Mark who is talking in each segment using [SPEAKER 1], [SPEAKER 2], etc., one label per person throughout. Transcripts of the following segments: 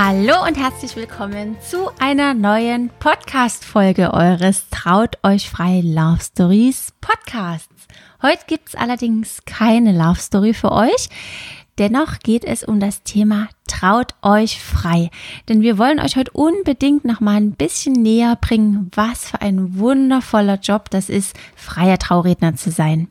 [SPEAKER 1] Hallo und herzlich willkommen zu einer neuen Podcast-Folge eures Traut euch frei Love Stories Podcasts. Heute gibt's allerdings keine Love Story für euch. Dennoch geht es um das Thema Traut euch frei. Denn wir wollen euch heute unbedingt noch mal ein bisschen näher bringen, was für ein wundervoller Job das ist, freier Trauredner zu sein.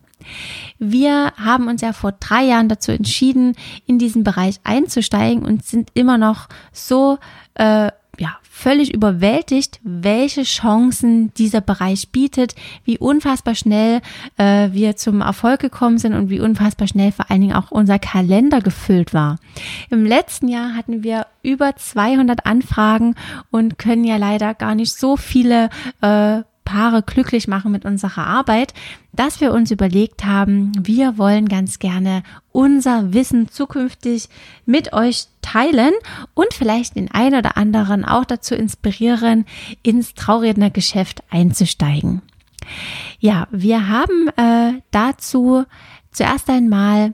[SPEAKER 1] Wir haben uns ja vor drei Jahren dazu entschieden, in diesen Bereich einzusteigen und sind immer noch so äh, ja, völlig überwältigt, welche Chancen dieser Bereich bietet, wie unfassbar schnell äh, wir zum Erfolg gekommen sind und wie unfassbar schnell vor allen Dingen auch unser Kalender gefüllt war. Im letzten Jahr hatten wir über 200 Anfragen und können ja leider gar nicht so viele äh, Paare glücklich machen mit unserer Arbeit, dass wir uns überlegt haben, wir wollen ganz gerne unser Wissen zukünftig mit euch teilen und vielleicht den einen oder anderen auch dazu inspirieren, ins Traurednergeschäft einzusteigen. Ja, wir haben äh, dazu zuerst einmal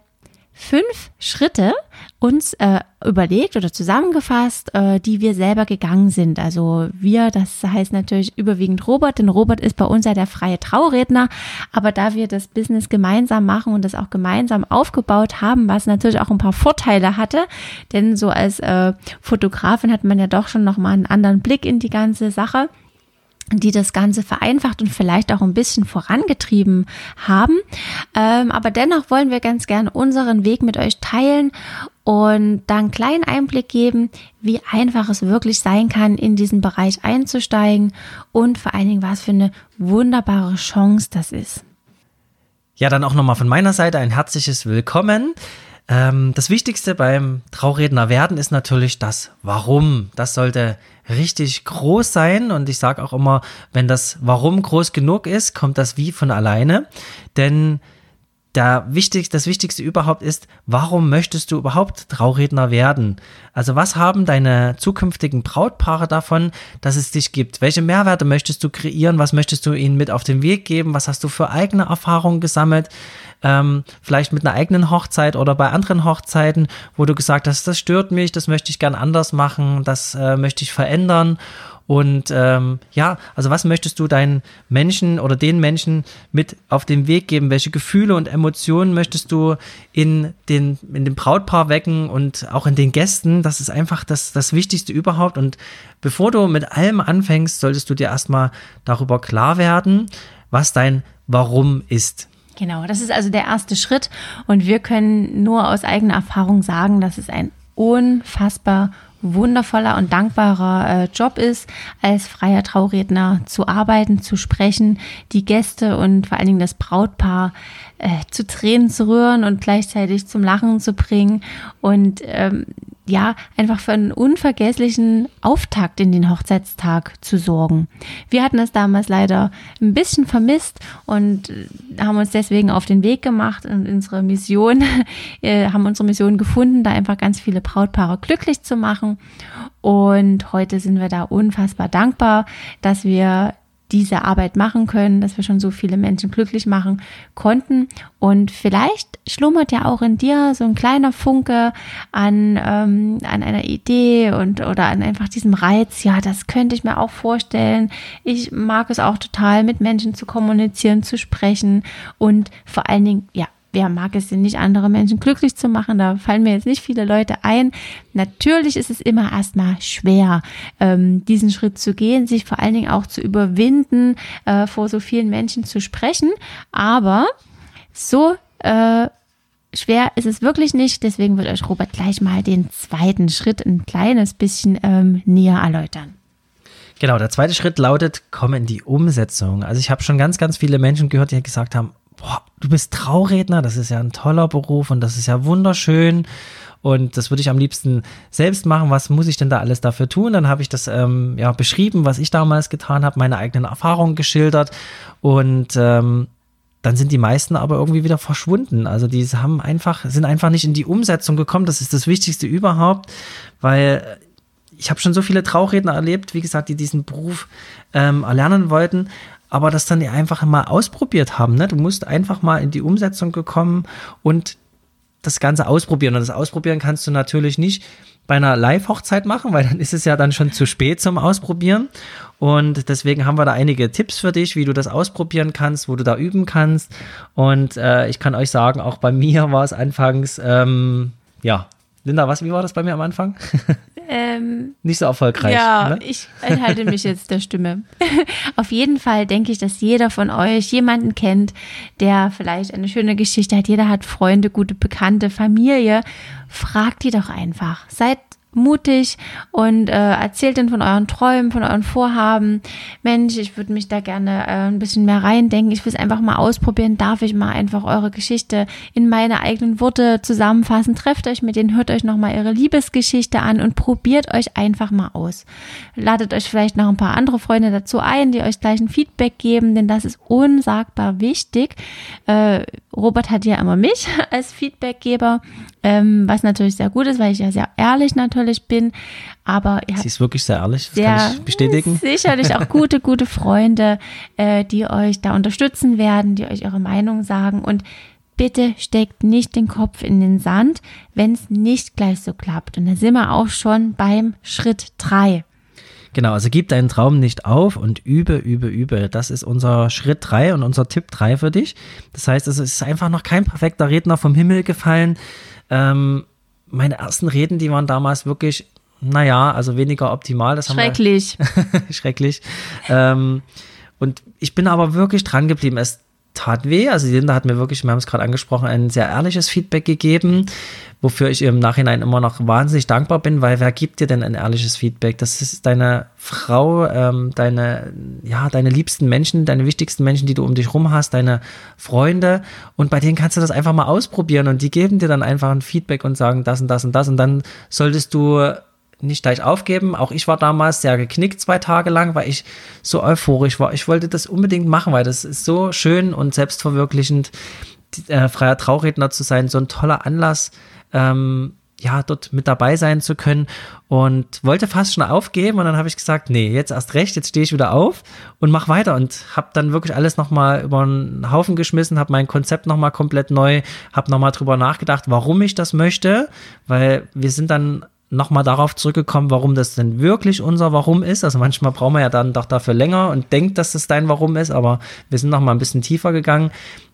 [SPEAKER 1] fünf Schritte uns äh, überlegt oder zusammengefasst, äh, die wir selber gegangen sind. Also wir, das heißt natürlich überwiegend Robert, denn Robert ist bei uns ja der freie Trauredner. Aber da wir das Business gemeinsam machen und das auch gemeinsam aufgebaut haben, was natürlich auch ein paar Vorteile hatte, denn so als äh, Fotografin hat man ja doch schon nochmal einen anderen Blick in die ganze Sache die das Ganze vereinfacht und vielleicht auch ein bisschen vorangetrieben haben. Ähm, aber dennoch wollen wir ganz gerne unseren Weg mit euch teilen und dann einen kleinen Einblick geben, wie einfach es wirklich sein kann, in diesen Bereich einzusteigen und vor allen Dingen, was für eine wunderbare Chance das ist.
[SPEAKER 2] Ja, dann auch nochmal von meiner Seite ein herzliches Willkommen. Ähm, das Wichtigste beim Trauredner werden ist natürlich das Warum. Das sollte richtig groß sein und ich sage auch immer, wenn das Warum groß genug ist, kommt das Wie von alleine. Denn der wichtig, das Wichtigste überhaupt ist, warum möchtest du überhaupt Trauredner werden? Also was haben deine zukünftigen Brautpaare davon, dass es dich gibt? Welche Mehrwerte möchtest du kreieren? Was möchtest du ihnen mit auf den Weg geben? Was hast du für eigene Erfahrungen gesammelt? Ähm, vielleicht mit einer eigenen Hochzeit oder bei anderen Hochzeiten, wo du gesagt hast, das stört mich, das möchte ich gern anders machen, das äh, möchte ich verändern. Und ähm, ja, also was möchtest du deinen Menschen oder den Menschen mit auf den Weg geben? Welche Gefühle und Emotionen möchtest du in, den, in dem Brautpaar wecken und auch in den Gästen? Das ist einfach das, das Wichtigste überhaupt. Und bevor du mit allem anfängst, solltest du dir erstmal darüber klar werden, was dein Warum ist.
[SPEAKER 1] Genau, das ist also der erste Schritt. Und wir können nur aus eigener Erfahrung sagen, dass es ein unfassbar wundervoller und dankbarer äh, Job ist, als freier Trauredner zu arbeiten, zu sprechen, die Gäste und vor allen Dingen das Brautpaar äh, zu Tränen zu rühren und gleichzeitig zum Lachen zu bringen. Und ähm, ja, einfach für einen unvergesslichen Auftakt in den Hochzeitstag zu sorgen. Wir hatten es damals leider ein bisschen vermisst und äh, haben uns deswegen auf den Weg gemacht und unsere Mission, äh, haben unsere Mission gefunden, da einfach ganz viele Brautpaare glücklich zu machen. Und heute sind wir da unfassbar dankbar, dass wir diese Arbeit machen können, dass wir schon so viele Menschen glücklich machen konnten. Und vielleicht schlummert ja auch in dir so ein kleiner Funke an, ähm, an einer Idee und oder an einfach diesem Reiz. Ja, das könnte ich mir auch vorstellen. Ich mag es auch total, mit Menschen zu kommunizieren, zu sprechen und vor allen Dingen, ja, wer mag es denn nicht, andere Menschen glücklich zu machen? Da fallen mir jetzt nicht viele Leute ein. Natürlich ist es immer erstmal schwer, ähm, diesen Schritt zu gehen, sich vor allen Dingen auch zu überwinden, äh, vor so vielen Menschen zu sprechen. Aber so äh, schwer ist es wirklich nicht. Deswegen wird euch Robert gleich mal den zweiten Schritt ein kleines bisschen ähm, näher erläutern.
[SPEAKER 2] Genau, der zweite Schritt lautet, komm in die Umsetzung. Also ich habe schon ganz, ganz viele Menschen gehört, die gesagt haben, boah, du bist Trauredner, das ist ja ein toller Beruf und das ist ja wunderschön und das würde ich am liebsten selbst machen. Was muss ich denn da alles dafür tun? Dann habe ich das ähm, ja beschrieben, was ich damals getan habe, meine eigenen Erfahrungen geschildert und ähm, dann sind die meisten aber irgendwie wieder verschwunden. Also die haben einfach, sind einfach nicht in die Umsetzung gekommen. Das ist das Wichtigste überhaupt, weil ich habe schon so viele Trauredner erlebt, wie gesagt, die diesen Beruf ähm, erlernen wollten, aber das dann einfach mal ausprobiert haben. Ne? Du musst einfach mal in die Umsetzung gekommen und das Ganze ausprobieren. Und das Ausprobieren kannst du natürlich nicht bei einer Live-Hochzeit machen, weil dann ist es ja dann schon zu spät zum Ausprobieren. Und deswegen haben wir da einige Tipps für dich, wie du das ausprobieren kannst, wo du da üben kannst. Und äh, ich kann euch sagen, auch bei mir war es anfangs, ähm, ja, Linda, was, wie war das bei mir am Anfang? Ähm, Nicht so erfolgreich.
[SPEAKER 1] Ja, ne? ich enthalte mich jetzt der Stimme. Auf jeden Fall denke ich, dass jeder von euch jemanden kennt, der vielleicht eine schöne Geschichte hat. Jeder hat Freunde, gute Bekannte, Familie. Fragt die doch einfach. Seid mutig und äh, erzählt dann von euren Träumen, von euren Vorhaben. Mensch, ich würde mich da gerne äh, ein bisschen mehr reindenken. Ich will es einfach mal ausprobieren. Darf ich mal einfach eure Geschichte in meine eigenen Worte zusammenfassen? Trefft euch mit denen, hört euch nochmal ihre Liebesgeschichte an und probiert euch einfach mal aus. Ladet euch vielleicht noch ein paar andere Freunde dazu ein, die euch gleich ein Feedback geben, denn das ist unsagbar wichtig. Äh, Robert hat ja immer mich als Feedbackgeber, ähm, was natürlich sehr gut ist, weil ich ja sehr ehrlich natürlich bin. Aber
[SPEAKER 2] Sie ist wirklich sehr ehrlich, das sehr, kann ich bestätigen.
[SPEAKER 1] Sicherlich auch gute, gute Freunde, äh, die euch da unterstützen werden, die euch eure Meinung sagen. Und bitte steckt nicht den Kopf in den Sand, wenn es nicht gleich so klappt. Und da sind wir auch schon beim Schritt drei.
[SPEAKER 2] Genau, also gib deinen Traum nicht auf und übe, übe, übe. Das ist unser Schritt drei und unser Tipp drei für dich. Das heißt, es ist einfach noch kein perfekter Redner vom Himmel gefallen. Ähm, meine ersten Reden, die waren damals wirklich, naja, also weniger optimal. Das
[SPEAKER 1] Schrecklich.
[SPEAKER 2] Wir, schrecklich. Ähm, und ich bin aber wirklich dran geblieben. Es tat weh. Also die Linda hat mir wirklich, wir haben es gerade angesprochen, ein sehr ehrliches Feedback gegeben, wofür ich im Nachhinein immer noch wahnsinnig dankbar bin, weil wer gibt dir denn ein ehrliches Feedback? Das ist deine Frau, ähm, deine, ja, deine liebsten Menschen, deine wichtigsten Menschen, die du um dich rum hast, deine Freunde und bei denen kannst du das einfach mal ausprobieren und die geben dir dann einfach ein Feedback und sagen das und das und das und dann solltest du nicht gleich aufgeben. Auch ich war damals sehr geknickt zwei Tage lang, weil ich so euphorisch war. Ich wollte das unbedingt machen, weil das ist so schön und selbstverwirklichend, äh, freier Trauredner zu sein, so ein toller Anlass. Ähm, ja, dort mit dabei sein zu können und wollte fast schon aufgeben und dann habe ich gesagt, nee, jetzt erst recht, jetzt stehe ich wieder auf und mach weiter und habe dann wirklich alles nochmal über einen Haufen geschmissen, habe mein Konzept nochmal komplett neu, habe nochmal drüber nachgedacht, warum ich das möchte, weil wir sind dann nochmal darauf zurückgekommen, warum das denn wirklich unser Warum ist. Also manchmal brauchen wir ja dann doch dafür länger und denkt, dass das dein Warum ist, aber wir sind nochmal ein bisschen tiefer gegangen.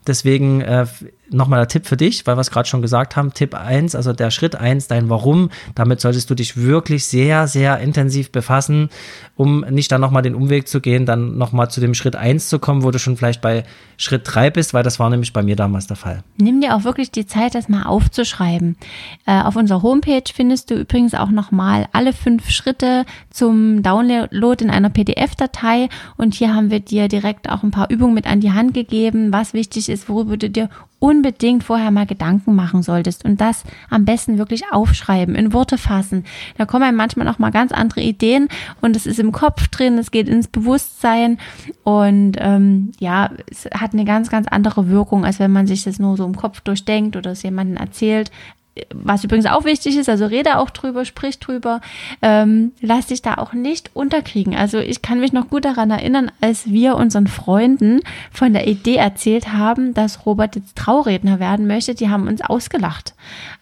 [SPEAKER 2] Deswegen äh, nochmal der Tipp für dich, weil wir es gerade schon gesagt haben. Tipp 1, also der Schritt 1, dein Warum. Damit solltest du dich wirklich sehr, sehr intensiv befassen, um nicht dann nochmal den Umweg zu gehen, dann nochmal zu dem Schritt 1 zu kommen, wo du schon vielleicht bei Schritt 3 bist, weil das war nämlich bei mir damals der Fall.
[SPEAKER 1] Nimm dir auch wirklich die Zeit, das mal aufzuschreiben. Äh, auf unserer Homepage findest du übrigens auch nochmal alle fünf Schritte zum Download in einer PDF-Datei. Und hier haben wir dir direkt auch ein paar Übungen mit an die Hand gegeben, was wichtig ist, worüber du dir unbedingt vorher mal Gedanken machen solltest und das am besten wirklich aufschreiben, in Worte fassen. Da kommen manchmal auch mal ganz andere Ideen und es ist im Kopf drin, es geht ins Bewusstsein und ähm, ja, es hat eine ganz, ganz andere Wirkung, als wenn man sich das nur so im Kopf durchdenkt oder es jemandem erzählt was übrigens auch wichtig ist, also rede auch drüber, sprich drüber, ähm, lass dich da auch nicht unterkriegen. Also ich kann mich noch gut daran erinnern, als wir unseren Freunden von der Idee erzählt haben, dass Robert jetzt Trauredner werden möchte, die haben uns ausgelacht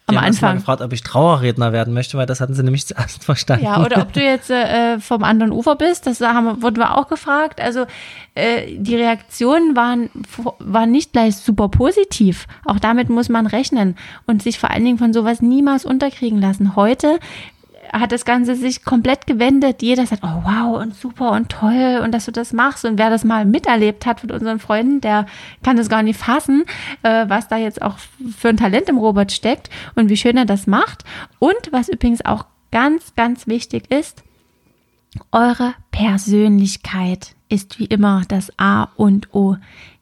[SPEAKER 1] am
[SPEAKER 2] die
[SPEAKER 1] haben Anfang.
[SPEAKER 2] Mal gefragt, ob ich Trauerredner werden möchte, weil das hatten sie nämlich zuerst verstanden.
[SPEAKER 1] Ja, oder ob du jetzt äh, vom anderen Ufer bist, das haben, wurden wir auch gefragt. Also äh, die Reaktionen waren, waren nicht gleich super positiv. Auch damit muss man rechnen und sich vor allen Dingen von sowas niemals unterkriegen lassen. Heute hat das Ganze sich komplett gewendet. Jeder sagt, oh wow und super und toll und dass du das machst. Und wer das mal miterlebt hat mit unseren Freunden, der kann das gar nicht fassen, äh, was da jetzt auch für ein Talent im Robot steckt und wie schön er das macht. Und was übrigens auch ganz, ganz wichtig ist, eure Persönlichkeit ist wie immer das A und O.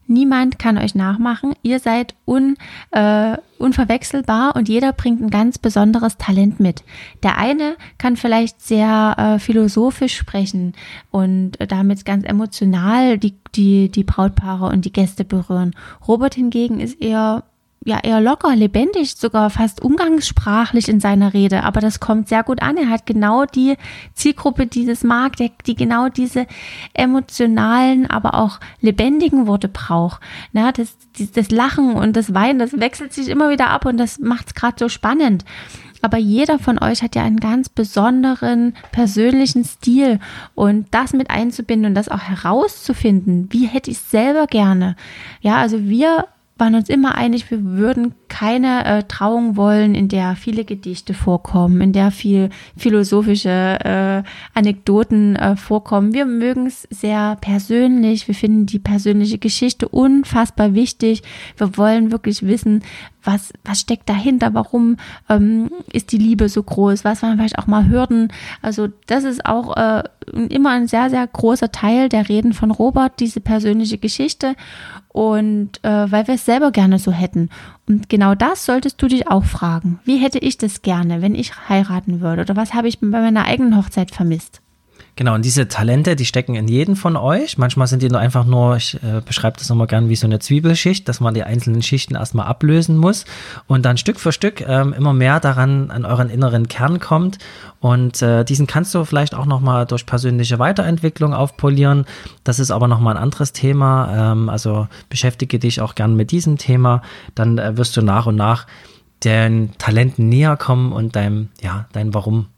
[SPEAKER 1] Niemand kann euch nachmachen. Ihr seid un, äh, unverwechselbar und jeder bringt ein ganz besonderes Talent mit. Der eine kann vielleicht sehr äh, philosophisch sprechen und damit ganz emotional die, die, die Brautpaare und die Gäste berühren. Robert hingegen ist eher ja eher locker, lebendig, sogar fast umgangssprachlich in seiner Rede. Aber das kommt sehr gut an. Er hat genau die Zielgruppe, die das mag, die, die genau diese emotionalen, aber auch lebendigen Worte braucht. Na, das, das Lachen und das Weinen, das wechselt sich immer wieder ab und das macht es gerade so spannend. Aber jeder von euch hat ja einen ganz besonderen persönlichen Stil und das mit einzubinden und das auch herauszufinden, wie hätte ich es selber gerne. Ja, also wir waren uns immer einig, wir würden keine äh, Trauung wollen, in der viele Gedichte vorkommen, in der viel philosophische äh, Anekdoten äh, vorkommen. Wir mögen es sehr persönlich. Wir finden die persönliche Geschichte unfassbar wichtig. Wir wollen wirklich wissen, was, was steckt dahinter, warum ähm, ist die Liebe so groß, was waren vielleicht auch mal Hürden. Also das ist auch äh, immer ein sehr, sehr großer Teil der Reden von Robert, diese persönliche Geschichte und äh, weil wir es selber gerne so hätten. Und genau das solltest du dich auch fragen. Wie hätte ich das gerne, wenn ich heiraten würde? Oder was habe ich bei meiner eigenen Hochzeit vermisst?
[SPEAKER 2] Genau, und diese Talente, die stecken in jedem von euch. Manchmal sind die nur einfach nur, ich äh, beschreibe das nochmal gern wie so eine Zwiebelschicht, dass man die einzelnen Schichten erstmal ablösen muss und dann Stück für Stück ähm, immer mehr daran an euren inneren Kern kommt. Und äh, diesen kannst du vielleicht auch nochmal durch persönliche Weiterentwicklung aufpolieren. Das ist aber nochmal ein anderes Thema. Ähm, also beschäftige dich auch gern mit diesem Thema. Dann äh, wirst du nach und nach den Talenten näher kommen und deinem, ja, dein Warum.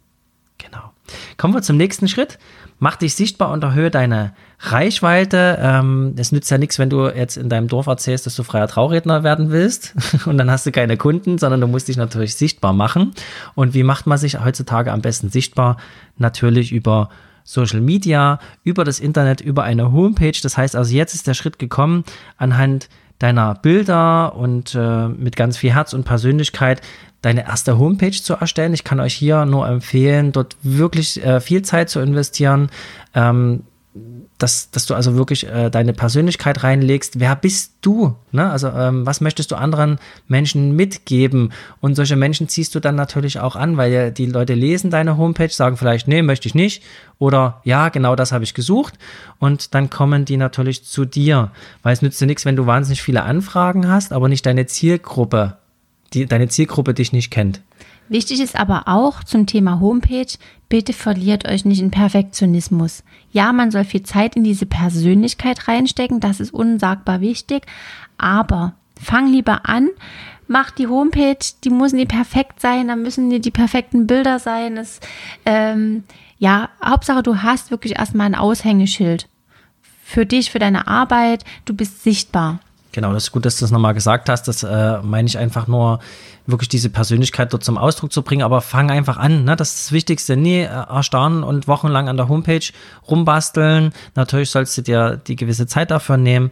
[SPEAKER 2] Genau. Kommen wir zum nächsten Schritt. Mach dich sichtbar und erhöhe deine Reichweite. Ähm, es nützt ja nichts, wenn du jetzt in deinem Dorf erzählst, dass du freier Trauredner werden willst und dann hast du keine Kunden, sondern du musst dich natürlich sichtbar machen. Und wie macht man sich heutzutage am besten sichtbar? Natürlich über Social Media, über das Internet, über eine Homepage. Das heißt also, jetzt ist der Schritt gekommen, anhand deiner Bilder und äh, mit ganz viel Herz und Persönlichkeit deine erste Homepage zu erstellen. Ich kann euch hier nur empfehlen, dort wirklich äh, viel Zeit zu investieren. Ähm, dass, dass du also wirklich äh, deine Persönlichkeit reinlegst. Wer bist du? Ne? Also ähm, was möchtest du anderen Menschen mitgeben? Und solche Menschen ziehst du dann natürlich auch an, weil die Leute lesen deine Homepage, sagen vielleicht, nee, möchte ich nicht. Oder ja, genau das habe ich gesucht. Und dann kommen die natürlich zu dir. Weil es nützt dir nichts, wenn du wahnsinnig viele Anfragen hast, aber nicht deine Zielgruppe, die, deine Zielgruppe dich nicht kennt.
[SPEAKER 1] Wichtig ist aber auch zum Thema Homepage, bitte verliert euch nicht in Perfektionismus. Ja, man soll viel Zeit in diese Persönlichkeit reinstecken, das ist unsagbar wichtig, aber fang lieber an, mach die Homepage, die muss nicht perfekt sein, da müssen die, die perfekten Bilder sein. Es, ähm, ja, Hauptsache du hast wirklich erstmal ein Aushängeschild für dich, für deine Arbeit, du bist sichtbar.
[SPEAKER 2] Genau, das ist gut, dass du das nochmal gesagt hast. Das äh, meine ich einfach nur, wirklich diese Persönlichkeit dort zum Ausdruck zu bringen. Aber fang einfach an, ne? das ist das Wichtigste. Nie äh, erstarren und wochenlang an der Homepage rumbasteln. Natürlich sollst du dir die gewisse Zeit dafür nehmen,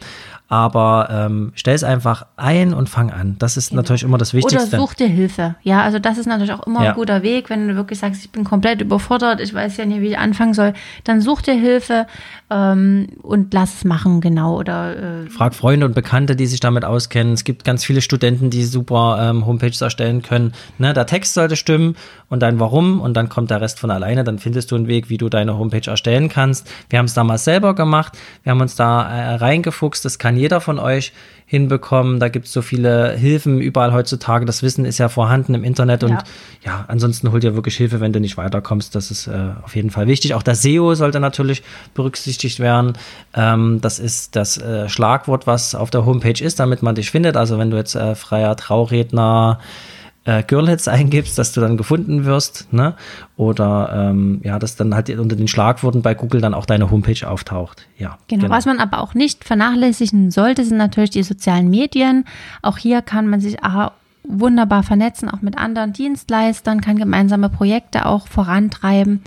[SPEAKER 2] aber ähm, stell es einfach ein und fang an. Das ist genau. natürlich immer das Wichtigste.
[SPEAKER 1] Oder such dir Hilfe. Ja, also das ist natürlich auch immer ja. ein guter Weg, wenn du wirklich sagst, ich bin komplett überfordert, ich weiß ja nicht, wie ich anfangen soll, dann such dir Hilfe ähm, und lass es machen, genau. Oder
[SPEAKER 2] äh, frag Freunde und Bekannte, die sich damit auskennen. Es gibt ganz viele Studenten, die super ähm, Homepages erstellen können. Ne, der Text sollte stimmen und dein Warum und dann kommt der Rest von alleine. Dann findest du einen Weg, wie du deine Homepage erstellen kannst. Wir haben es damals selber gemacht. Wir haben uns da äh, reingefuchst. Das kann jeder von euch hinbekommen. Da gibt es so viele Hilfen überall heutzutage. Das Wissen ist ja vorhanden im Internet und ja, ja ansonsten hol dir wirklich Hilfe, wenn du nicht weiterkommst. Das ist äh, auf jeden Fall wichtig. Auch das SEO sollte natürlich berücksichtigt werden. Ähm, das ist das äh, Schlagwort, was auf der Homepage ist, damit man dich findet. Also wenn du jetzt äh, freier Trauredner äh, Girlhits eingibst, dass du dann gefunden wirst, ne? Oder ähm, ja, dass dann halt unter den Schlagworten bei Google dann auch deine Homepage auftaucht. Ja.
[SPEAKER 1] Genau. genau. Was man aber auch nicht vernachlässigen sollte, sind natürlich die sozialen Medien. Auch hier kann man sich aha, wunderbar vernetzen, auch mit anderen Dienstleistern, kann gemeinsame Projekte auch vorantreiben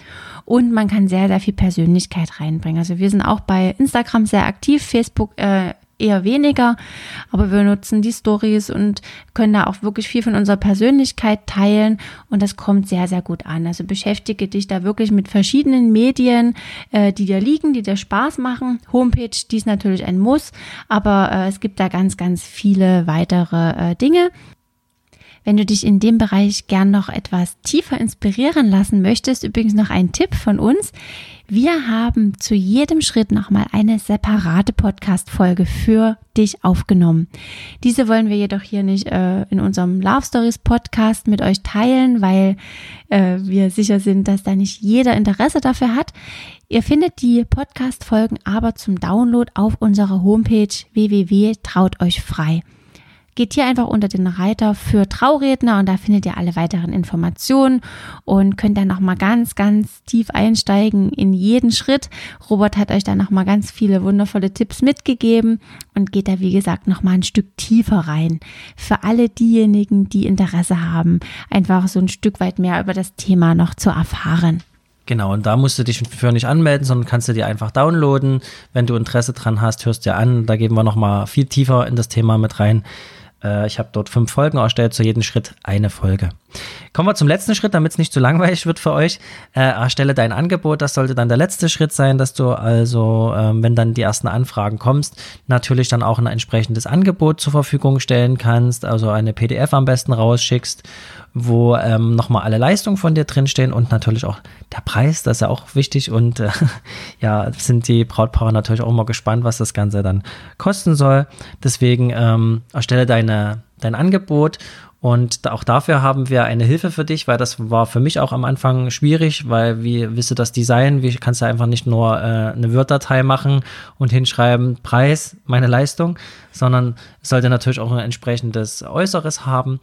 [SPEAKER 1] und man kann sehr, sehr viel Persönlichkeit reinbringen. Also wir sind auch bei Instagram sehr aktiv, Facebook äh, eher weniger, aber wir nutzen die Stories und können da auch wirklich viel von unserer Persönlichkeit teilen und das kommt sehr, sehr gut an. Also beschäftige dich da wirklich mit verschiedenen Medien, äh, die dir liegen, die dir Spaß machen. Homepage, die ist natürlich ein Muss, aber äh, es gibt da ganz, ganz viele weitere äh, Dinge. Wenn du dich in dem Bereich gern noch etwas tiefer inspirieren lassen möchtest, übrigens noch ein Tipp von uns. Wir haben zu jedem Schritt nochmal eine separate Podcast-Folge für dich aufgenommen. Diese wollen wir jedoch hier nicht äh, in unserem Love Stories Podcast mit euch teilen, weil äh, wir sicher sind, dass da nicht jeder Interesse dafür hat. Ihr findet die Podcast-Folgen aber zum Download auf unserer Homepage www.traut euch frei geht hier einfach unter den Reiter für Trauredner und da findet ihr alle weiteren Informationen und könnt dann nochmal ganz, ganz tief einsteigen in jeden Schritt. Robert hat euch da nochmal ganz viele wundervolle Tipps mitgegeben und geht da, wie gesagt, nochmal ein Stück tiefer rein. Für alle diejenigen, die Interesse haben, einfach so ein Stück weit mehr über das Thema noch zu erfahren.
[SPEAKER 2] Genau, und da musst du dich für nicht anmelden, sondern kannst du dir einfach downloaden. Wenn du Interesse dran hast, hörst dir an. Da gehen wir nochmal viel tiefer in das Thema mit rein. Äh, ich habe dort fünf Folgen erstellt, zu jedem Schritt eine Folge. Kommen wir zum letzten Schritt, damit es nicht zu langweilig wird für euch. Äh, erstelle dein Angebot. Das sollte dann der letzte Schritt sein, dass du also, ähm, wenn dann die ersten Anfragen kommst, natürlich dann auch ein entsprechendes Angebot zur Verfügung stellen kannst. Also eine PDF am besten rausschickst, wo ähm, nochmal alle Leistungen von dir drinstehen und natürlich auch der Preis. Das ist ja auch wichtig. Und äh, ja, sind die Brautpaare natürlich auch immer gespannt, was das Ganze dann kosten soll. Deswegen ähm, erstelle deine, dein Angebot und auch dafür haben wir eine Hilfe für dich, weil das war für mich auch am Anfang schwierig, weil wie willst du das Design? Wie kannst du einfach nicht nur äh, eine Word-Datei machen und hinschreiben, Preis, meine Leistung, sondern es sollte natürlich auch ein entsprechendes Äußeres haben.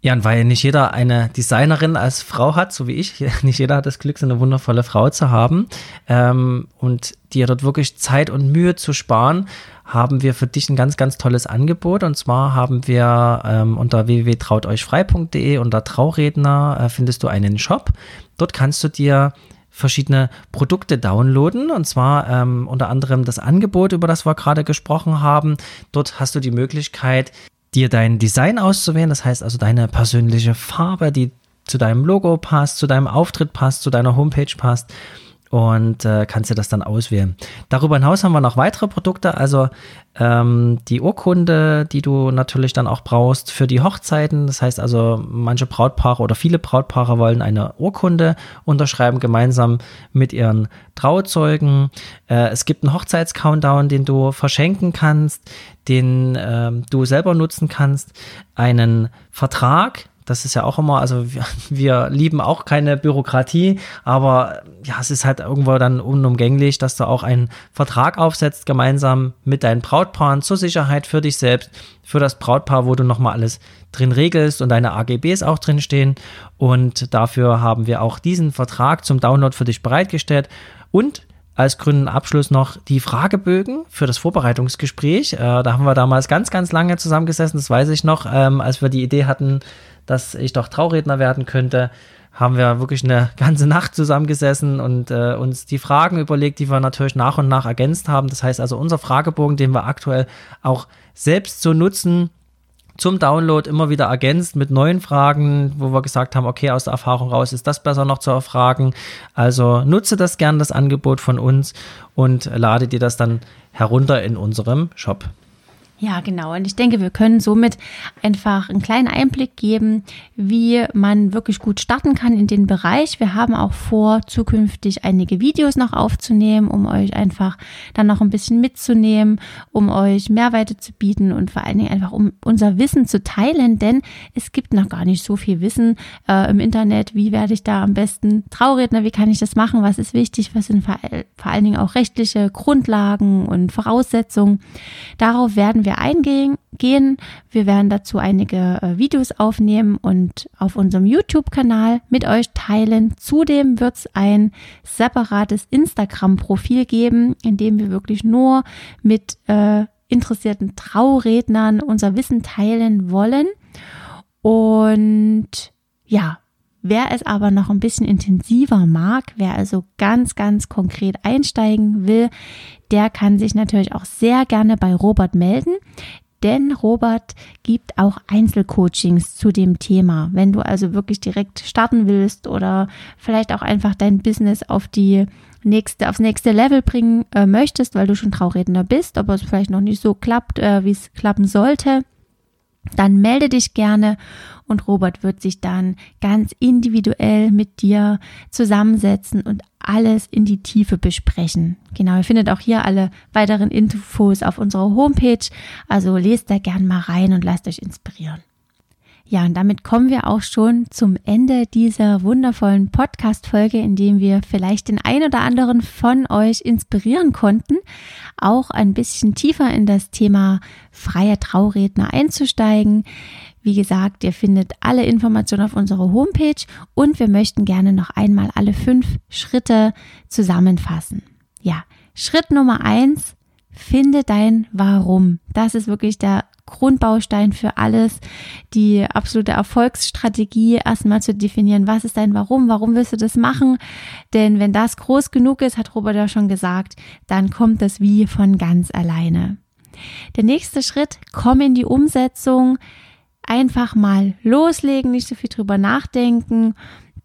[SPEAKER 2] Ja, und weil nicht jeder eine Designerin als Frau hat, so wie ich, nicht jeder hat das Glück, so eine wundervolle Frau zu haben ähm, und dir dort wirklich Zeit und Mühe zu sparen, haben wir für dich ein ganz, ganz tolles Angebot. Und zwar haben wir ähm, unter www.trauteuchfrei.de unter Trauredner äh, findest du einen Shop. Dort kannst du dir verschiedene Produkte downloaden und zwar ähm, unter anderem das Angebot, über das wir gerade gesprochen haben. Dort hast du die Möglichkeit, dir dein Design auszuwählen, das heißt also deine persönliche Farbe, die zu deinem Logo passt, zu deinem Auftritt passt, zu deiner Homepage passt und äh, kannst dir das dann auswählen. Darüber hinaus haben wir noch weitere Produkte, also ähm, die Urkunde, die du natürlich dann auch brauchst für die Hochzeiten. Das heißt also, manche Brautpaare oder viele Brautpaare wollen eine Urkunde unterschreiben, gemeinsam mit ihren Trauzeugen. Äh, es gibt einen Hochzeitscountdown, den du verschenken kannst, den äh, du selber nutzen kannst, einen Vertrag, das ist ja auch immer, also wir, wir, lieben auch keine Bürokratie, aber ja, es ist halt irgendwo dann unumgänglich, dass du auch einen Vertrag aufsetzt, gemeinsam mit deinen Brautpaaren zur Sicherheit für dich selbst, für das Brautpaar, wo du nochmal alles drin regelst und deine AGBs auch drin stehen. Und dafür haben wir auch diesen Vertrag zum Download für dich bereitgestellt. Und als grünen Abschluss noch die Fragebögen für das Vorbereitungsgespräch. Äh, da haben wir damals ganz, ganz lange zusammengesessen, das weiß ich noch, ähm, als wir die Idee hatten, dass ich doch Trauredner werden könnte, haben wir wirklich eine ganze Nacht zusammengesessen und äh, uns die Fragen überlegt, die wir natürlich nach und nach ergänzt haben. Das heißt also, unser Fragebogen, den wir aktuell auch selbst so nutzen, zum Download immer wieder ergänzt mit neuen Fragen, wo wir gesagt haben, okay, aus der Erfahrung raus ist das besser noch zu erfragen. Also nutze das gern, das Angebot von uns und lade dir das dann herunter in unserem Shop.
[SPEAKER 1] Ja, genau. Und ich denke, wir können somit einfach einen kleinen Einblick geben, wie man wirklich gut starten kann in den Bereich. Wir haben auch vor, zukünftig einige Videos noch aufzunehmen, um euch einfach dann noch ein bisschen mitzunehmen, um euch Mehrweite zu bieten und vor allen Dingen einfach um unser Wissen zu teilen, denn es gibt noch gar nicht so viel Wissen äh, im Internet. Wie werde ich da am besten Trauredner? Wie kann ich das machen? Was ist wichtig? Was sind vor, vor allen Dingen auch rechtliche Grundlagen und Voraussetzungen? Darauf werden wir wir eingehen. Wir werden dazu einige äh, Videos aufnehmen und auf unserem YouTube-Kanal mit euch teilen. Zudem wird es ein separates Instagram-Profil geben, in dem wir wirklich nur mit äh, interessierten Traurednern unser Wissen teilen wollen. Und ja, Wer es aber noch ein bisschen intensiver mag, wer also ganz, ganz konkret einsteigen will, der kann sich natürlich auch sehr gerne bei Robert melden. Denn Robert gibt auch Einzelcoachings zu dem Thema. Wenn du also wirklich direkt starten willst oder vielleicht auch einfach dein Business auf die nächste, aufs nächste Level bringen äh, möchtest, weil du schon Trauredner bist, aber es vielleicht noch nicht so klappt, äh, wie es klappen sollte, dann melde dich gerne und Robert wird sich dann ganz individuell mit dir zusammensetzen und alles in die Tiefe besprechen. Genau, ihr findet auch hier alle weiteren Infos auf unserer Homepage, also lest da gern mal rein und lasst euch inspirieren. Ja, und damit kommen wir auch schon zum Ende dieser wundervollen Podcast-Folge, in dem wir vielleicht den ein oder anderen von euch inspirieren konnten, auch ein bisschen tiefer in das Thema freie Trauredner einzusteigen. Wie gesagt, ihr findet alle Informationen auf unserer Homepage und wir möchten gerne noch einmal alle fünf Schritte zusammenfassen. Ja, Schritt Nummer eins, finde dein Warum. Das ist wirklich der Grundbaustein für alles, die absolute Erfolgsstrategie erstmal zu definieren, was ist dein Warum, warum willst du das machen? Denn wenn das groß genug ist, hat Robert ja schon gesagt, dann kommt das Wie von ganz alleine. Der nächste Schritt, komm in die Umsetzung, einfach mal loslegen, nicht so viel drüber nachdenken.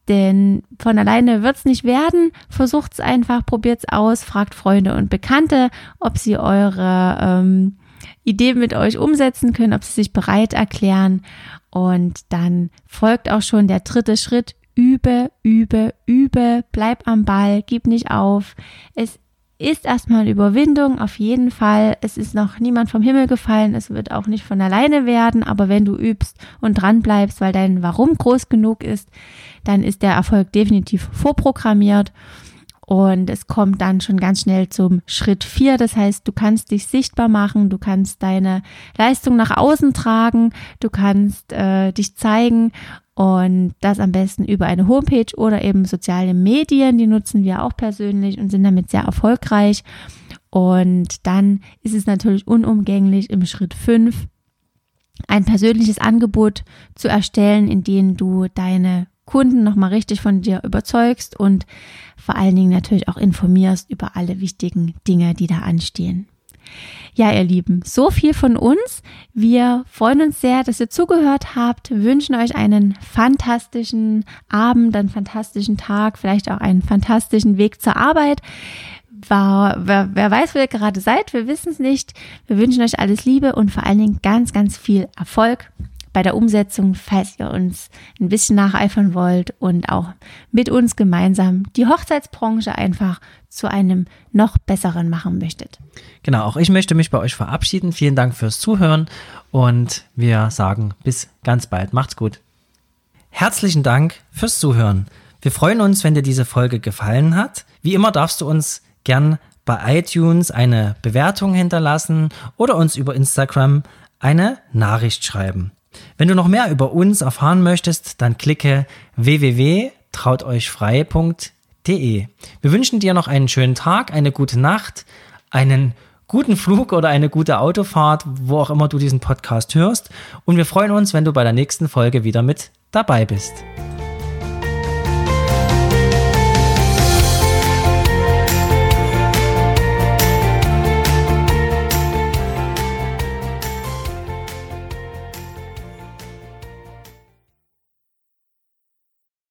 [SPEAKER 1] Denn von alleine wird's nicht werden. Versucht's einfach, probiert's aus, fragt Freunde und Bekannte, ob sie eure ähm, Ideen mit euch umsetzen können, ob sie sich bereit erklären. Und dann folgt auch schon der dritte Schritt. Übe, übe, übe, bleib am Ball, gib nicht auf. Es ist erstmal eine Überwindung, auf jeden Fall. Es ist noch niemand vom Himmel gefallen, es wird auch nicht von alleine werden, aber wenn du übst und dran bleibst, weil dein Warum groß genug ist, dann ist der Erfolg definitiv vorprogrammiert. Und es kommt dann schon ganz schnell zum Schritt vier. Das heißt, du kannst dich sichtbar machen, du kannst deine Leistung nach außen tragen, du kannst äh, dich zeigen und das am besten über eine Homepage oder eben soziale Medien. Die nutzen wir auch persönlich und sind damit sehr erfolgreich. Und dann ist es natürlich unumgänglich im Schritt fünf ein persönliches Angebot zu erstellen, in dem du deine Kunden nochmal richtig von dir überzeugst und vor allen Dingen natürlich auch informierst über alle wichtigen Dinge, die da anstehen. Ja, ihr Lieben, so viel von uns. Wir freuen uns sehr, dass ihr zugehört habt, wünschen euch einen fantastischen Abend, einen fantastischen Tag, vielleicht auch einen fantastischen Weg zur Arbeit. War, wer, wer weiß, wo ihr gerade seid, wir wissen es nicht. Wir wünschen euch alles Liebe und vor allen Dingen ganz, ganz viel Erfolg bei der Umsetzung, falls ihr uns ein bisschen nacheifern wollt und auch mit uns gemeinsam die Hochzeitsbranche einfach zu einem noch besseren machen möchtet.
[SPEAKER 2] Genau, auch ich möchte mich bei euch verabschieden. Vielen Dank fürs Zuhören und wir sagen bis ganz bald. Macht's gut. Herzlichen Dank fürs Zuhören. Wir freuen uns, wenn dir diese Folge gefallen hat. Wie immer darfst du uns gern bei iTunes eine Bewertung hinterlassen oder uns über Instagram eine Nachricht schreiben. Wenn du noch mehr über uns erfahren möchtest, dann klicke www.trauteuchfrei.de. Wir wünschen dir noch einen schönen Tag, eine gute Nacht, einen guten Flug oder eine gute Autofahrt, wo auch immer du diesen Podcast hörst. Und wir freuen uns, wenn du bei der nächsten Folge wieder mit dabei bist.